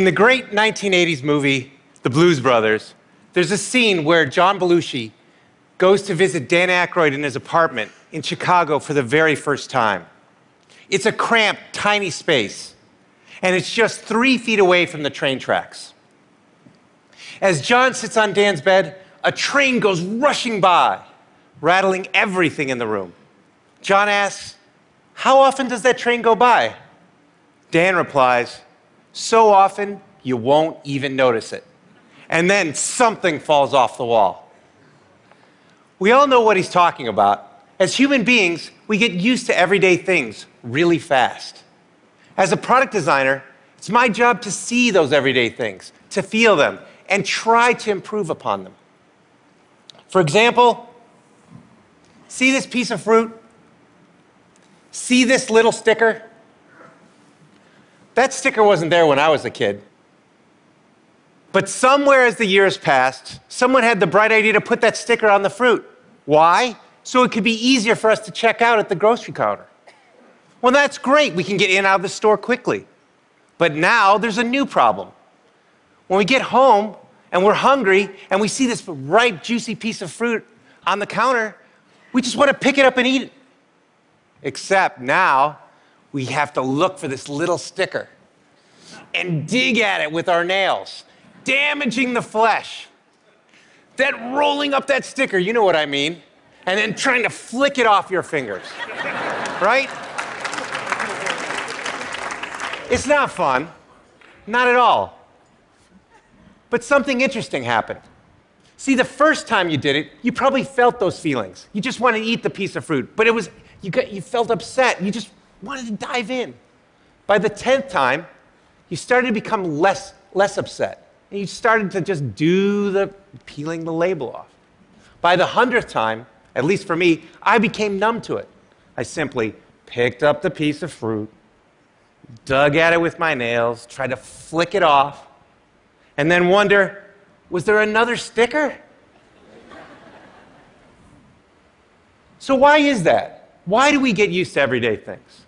In the great 1980s movie, The Blues Brothers, there's a scene where John Belushi goes to visit Dan Aykroyd in his apartment in Chicago for the very first time. It's a cramped, tiny space, and it's just three feet away from the train tracks. As John sits on Dan's bed, a train goes rushing by, rattling everything in the room. John asks, How often does that train go by? Dan replies, So often you won't even notice it. And then something falls off the wall. We all know what he's talking about. As human beings, we get used to everyday things really fast. As a product designer, it's my job to see those everyday things, to feel them, and try to improve upon them. For example, see this piece of fruit? See this little sticker? That sticker wasn't there when I was a kid. But somewhere as the years passed, someone had the bright idea to put that sticker on the fruit. Why? So it could be easier for us to check out at the grocery counter. Well, that's great. We can get in and out of the store quickly. But now there's a new problem. When we get home and we're hungry and we see this ripe, juicy piece of fruit on the counter, we just want to pick it up and eat it. Except now we have to look for this little sticker and dig at it with our nails, damaging the flesh. Then rolling up that sticker, you know what I mean, and then trying to flick it off your fingers. right? It's not fun. Not at all. But something interesting happened. See, the first time you did it, you probably felt those feelings. You just wanted to eat the piece of fruit, but it was you, got, you felt upset. You just wanted to dive in. By the 10th time, you started to become less, less upset. And you started to just do the peeling the label off. By the 100th time, at least for me, I became numb to it. I simply picked up the piece of fruit, dug at it with my nails, tried to flick it off, and then wonder was there another sticker? so, why is that? Why do we get used to everyday things?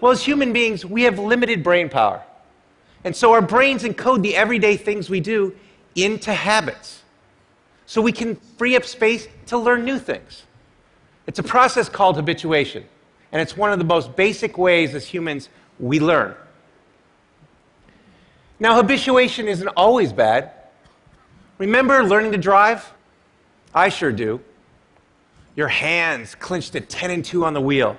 Well, as human beings, we have limited brain power. And so our brains encode the everyday things we do into habits. So we can free up space to learn new things. It's a process called habituation. And it's one of the most basic ways as humans we learn. Now, habituation isn't always bad. Remember learning to drive? I sure do. Your hands clenched at 10 and 2 on the wheel,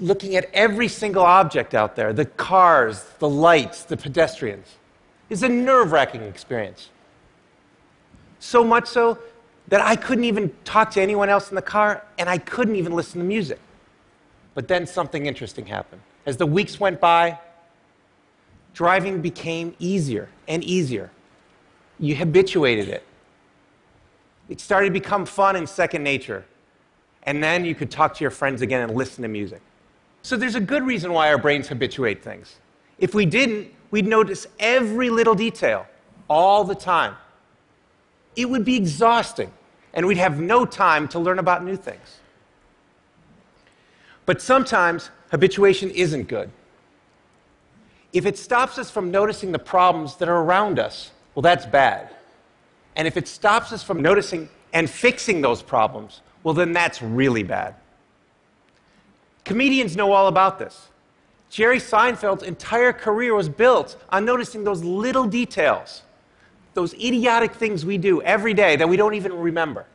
looking at every single object out there the cars, the lights, the pedestrians is a nerve wracking experience. So much so that I couldn't even talk to anyone else in the car and I couldn't even listen to music. But then something interesting happened. As the weeks went by, driving became easier and easier. You habituated it. It started to become fun and second nature. And then you could talk to your friends again and listen to music. So there's a good reason why our brains habituate things. If we didn't, we'd notice every little detail all the time. It would be exhausting, and we'd have no time to learn about new things. But sometimes habituation isn't good. If it stops us from noticing the problems that are around us, well, that's bad. And if it stops us from noticing and fixing those problems, well, then that's really bad. Comedians know all about this. Jerry Seinfeld's entire career was built on noticing those little details, those idiotic things we do every day that we don't even remember.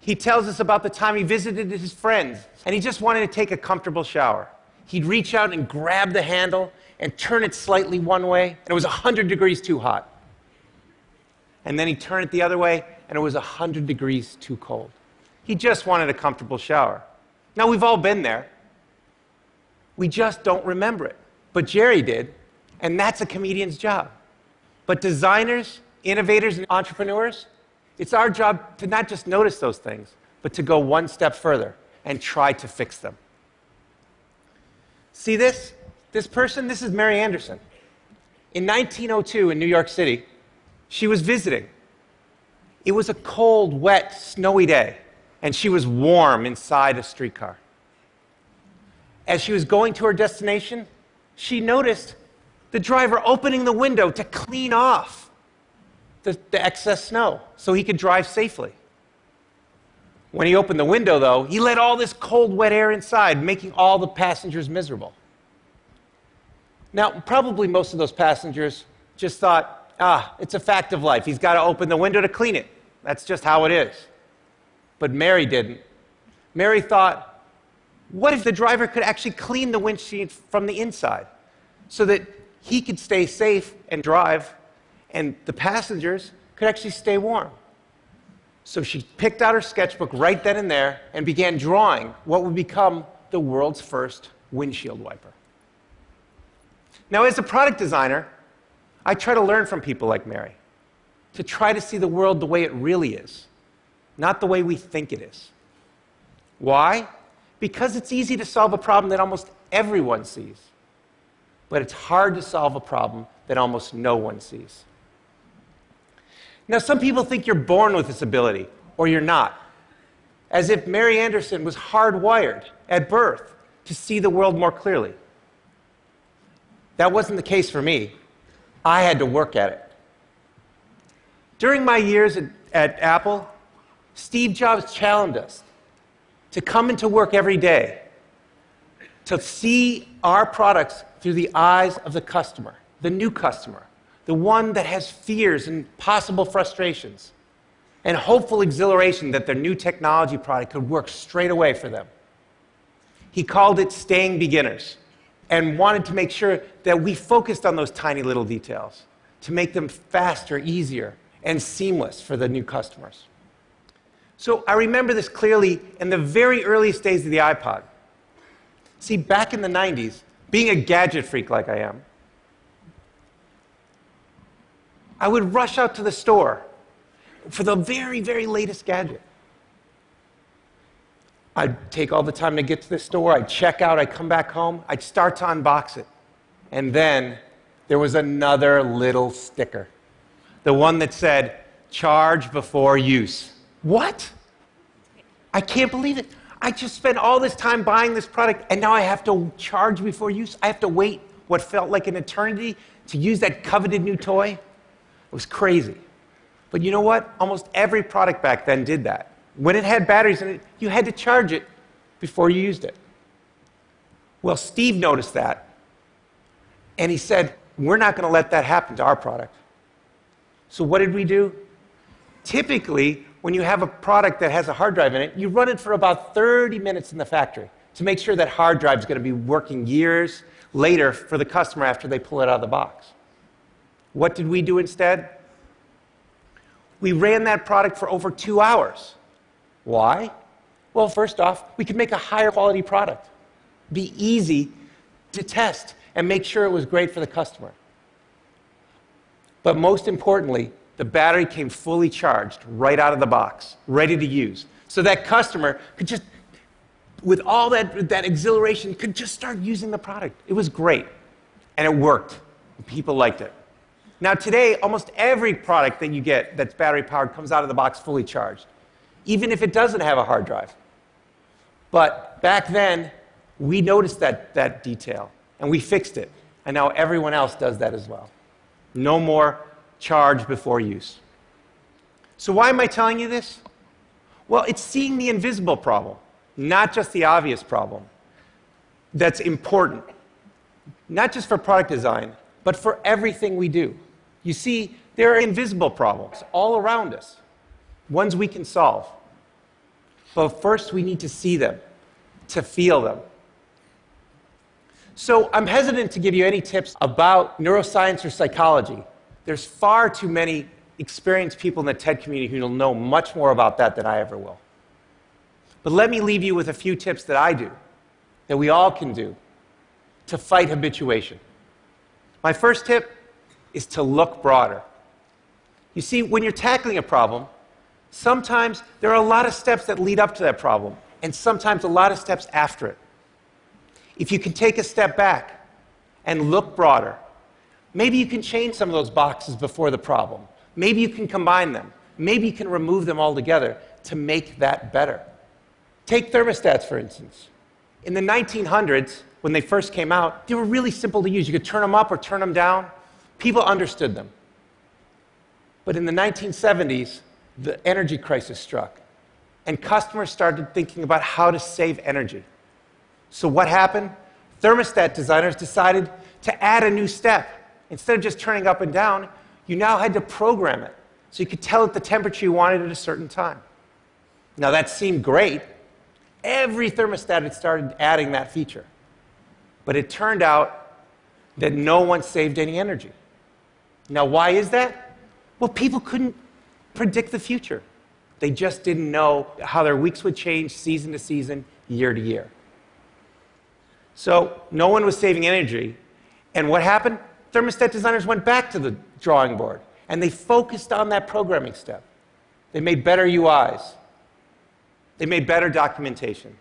He tells us about the time he visited his friends and he just wanted to take a comfortable shower. He'd reach out and grab the handle and turn it slightly one way, and it was 100 degrees too hot. And then he'd turn it the other way, and it was 100 degrees too cold. He just wanted a comfortable shower. Now, we've all been there. We just don't remember it. But Jerry did, and that's a comedian's job. But designers, innovators, and entrepreneurs, it's our job to not just notice those things, but to go one step further and try to fix them. See this? This person, this is Mary Anderson. In 1902 in New York City, she was visiting. It was a cold, wet, snowy day and she was warm inside a streetcar. As she was going to her destination, she noticed the driver opening the window to clean off the, the excess snow so he could drive safely. When he opened the window, though, he let all this cold, wet air inside, making all the passengers miserable. Now, probably most of those passengers just thought, ah, it's a fact of life. He's got to open the window to clean it. That's just how it is. But Mary didn't. Mary thought, what if the driver could actually clean the windshield from the inside so that he could stay safe and drive, and the passengers could actually stay warm? So she picked out her sketchbook right then and there and began drawing what would become the world's first windshield wiper. Now, as a product designer, I try to learn from people like Mary, to try to see the world the way it really is, not the way we think it is. Why? Because it's easy to solve a problem that almost everyone sees, but it's hard to solve a problem that almost no one sees. Now, some people think you're born with this ability, or you're not, as if Mary Anderson was hardwired at birth to see the world more clearly. That wasn't the case for me. I had to work at it. During my years at, at Apple, Steve Jobs challenged us to come into work every day to see our products through the eyes of the customer, the new customer, the one that has fears and possible frustrations, and hopeful exhilaration that their new technology product could work straight away for them. He called it staying beginners and wanted to make sure that we focused on those tiny little details to make them faster, easier, and seamless for the new customers. So I remember this clearly in the very earliest days of the iPod. See, back in the 90s, being a gadget freak like I am, I would rush out to the store for the very, very latest gadget. I'd take all the time to get to the store, I'd check out, I'd come back home, I'd start to unbox it. And then there was another little sticker the one that said, charge before use. What? I can't believe it. I just spent all this time buying this product, and now I have to charge before use. I have to wait what felt like an eternity to use that coveted new toy. It was crazy. But you know what? Almost every product back then did that. When it had batteries in it, you had to charge it before you used it. Well, Steve noticed that, and he said, We're not going to let that happen to our product. So, what did we do? Typically, when you have a product that has a hard drive in it, you run it for about 30 minutes in the factory to make sure that hard drive is going to be working years later for the customer after they pull it out of the box. What did we do instead? We ran that product for over two hours. Why? Well, first off, we could make a higher quality product, be easy to test, and make sure it was great for the customer. But most importantly, the battery came fully charged right out of the box, ready to use. So that customer could just, with all that, that exhilaration, could just start using the product. It was great. And it worked. People liked it. Now, today, almost every product that you get that's battery powered comes out of the box fully charged, even if it doesn't have a hard drive. But back then, we noticed that, that detail and we fixed it. And now everyone else does that as well. No more charge before use. So, why am I telling you this? Well, it's seeing the invisible problem, not just the obvious problem, that's important, not just for product design, but for everything we do. You see, there are invisible problems all around us, ones we can solve. But first, we need to see them, to feel them. So, I'm hesitant to give you any tips about neuroscience or psychology there's far too many experienced people in the TED community who will know much more about that than I ever will. But let me leave you with a few tips that I do, that we all can do to fight habituation. My first tip is to look broader. You see, when you're tackling a problem, sometimes there are a lot of steps that lead up to that problem, and sometimes a lot of steps after it. If you can take a step back and look broader, Maybe you can change some of those boxes before the problem. Maybe you can combine them. Maybe you can remove them altogether to make that better. Take thermostats, for instance. In the 1900s, when they first came out, they were really simple to use. You could turn them up or turn them down. People understood them. But in the 1970s, the energy crisis struck, and customers started thinking about how to save energy. So, what happened? Thermostat designers decided to add a new step. Instead of just turning up and down, you now had to program it so you could tell it the temperature you wanted at a certain time. Now, that seemed great. Every thermostat had started adding that feature. But it turned out that no one saved any energy. Now, why is that? Well, people couldn't predict the future. They just didn't know how their weeks would change season to season, year to year. So, no one was saving energy. And what happened? Thermostat designers went back to the drawing board and they focused on that programming step. They made better UIs, they made better documentation.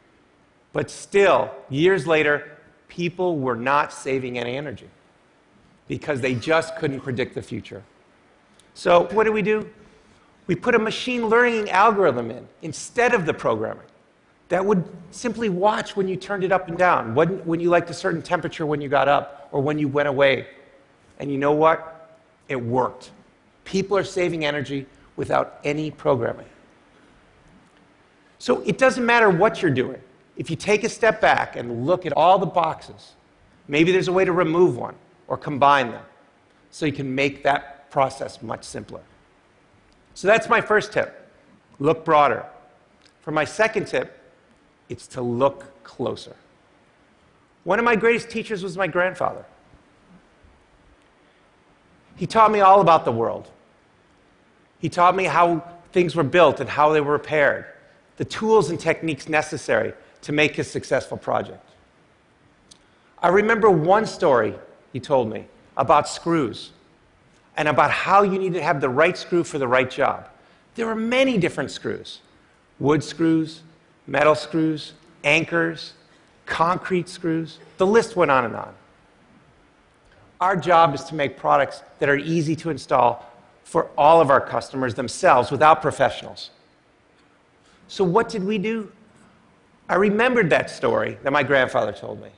But still, years later, people were not saving any energy because they just couldn't predict the future. So, what do we do? We put a machine learning algorithm in instead of the programming that would simply watch when you turned it up and down, when, when you liked a certain temperature when you got up, or when you went away. And you know what? It worked. People are saving energy without any programming. So it doesn't matter what you're doing. If you take a step back and look at all the boxes, maybe there's a way to remove one or combine them so you can make that process much simpler. So that's my first tip look broader. For my second tip, it's to look closer. One of my greatest teachers was my grandfather. He taught me all about the world. He taught me how things were built and how they were repaired, the tools and techniques necessary to make a successful project. I remember one story he told me about screws and about how you need to have the right screw for the right job. There are many different screws wood screws, metal screws, anchors, concrete screws. The list went on and on. Our job is to make products that are easy to install for all of our customers themselves without professionals. So, what did we do? I remembered that story that my grandfather told me.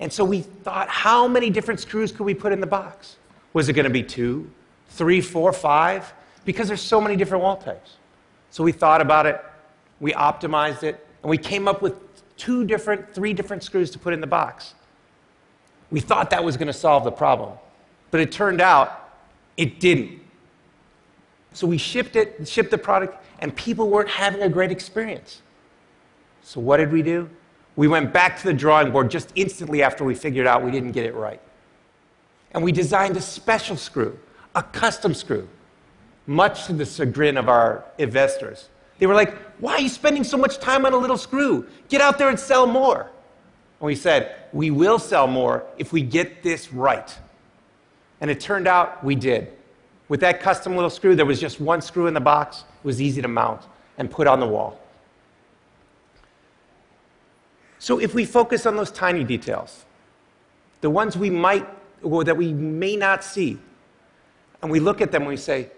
And so we thought, how many different screws could we put in the box? Was it going to be two, three, four, five? Because there's so many different wall types. So we thought about it, we optimized it, and we came up with two different, three different screws to put in the box. We thought that was going to solve the problem, but it turned out it didn't. So we shipped it, shipped the product, and people weren't having a great experience. So what did we do? We went back to the drawing board just instantly after we figured out we didn't get it right. And we designed a special screw, a custom screw, much to the chagrin of our investors. They were like, Why are you spending so much time on a little screw? Get out there and sell more. And we said, We will sell more if we get this right. And it turned out we did. With that custom little screw, there was just one screw in the box. It was easy to mount and put on the wall. So if we focus on those tiny details, the ones we might or that we may not see, and we look at them and we say,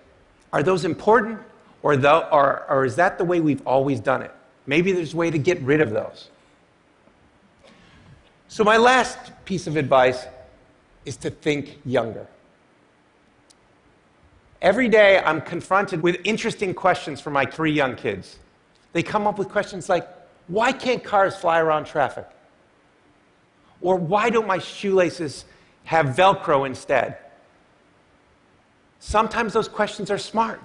are those important or, the, or, or is that the way we've always done it? Maybe there's a way to get rid of those. So, my last piece of advice is to think younger. Every day, I'm confronted with interesting questions from my three young kids. They come up with questions like, why can't cars fly around traffic? Or why don't my shoelaces have Velcro instead? Sometimes those questions are smart.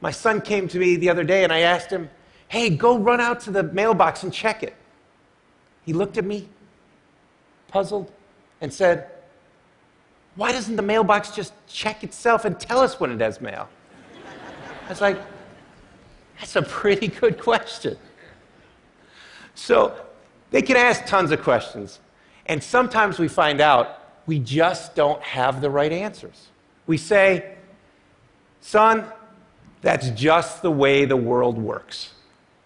My son came to me the other day and I asked him, Hey, go run out to the mailbox and check it. He looked at me, puzzled, and said, Why doesn't the mailbox just check itself and tell us when it has mail? I was like, That's a pretty good question. So they can ask tons of questions. And sometimes we find out we just don't have the right answers. We say, son, that's just the way the world works.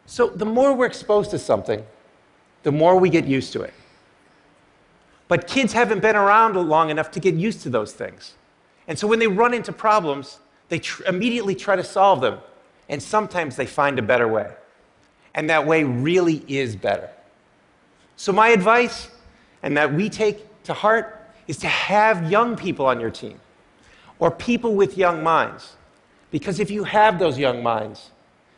So the more we're exposed to something, the more we get used to it. But kids haven't been around long enough to get used to those things. And so when they run into problems, they tr- immediately try to solve them. And sometimes they find a better way. And that way really is better. So, my advice and that we take to heart is to have young people on your team or people with young minds. Because if you have those young minds,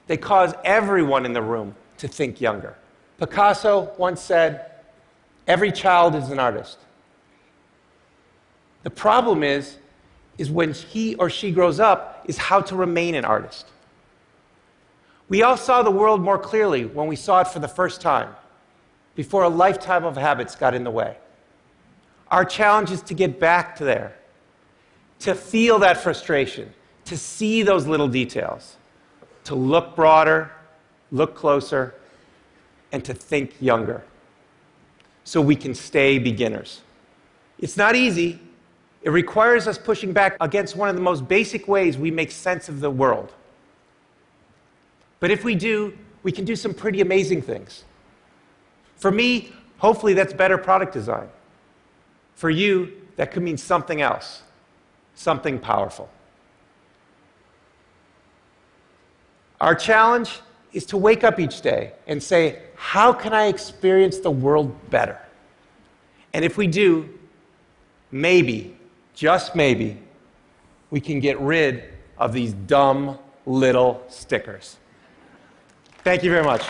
they cause everyone in the room to think younger. Picasso once said, Every child is an artist. The problem is, is when he or she grows up, is how to remain an artist. We all saw the world more clearly when we saw it for the first time, before a lifetime of habits got in the way. Our challenge is to get back to there, to feel that frustration, to see those little details, to look broader, look closer, and to think younger so we can stay beginners. It's not easy. It requires us pushing back against one of the most basic ways we make sense of the world. But if we do, we can do some pretty amazing things. For me, hopefully that's better product design. For you, that could mean something else, something powerful. Our challenge is to wake up each day and say, How can I experience the world better? And if we do, maybe, just maybe, we can get rid of these dumb little stickers. Thank you very much.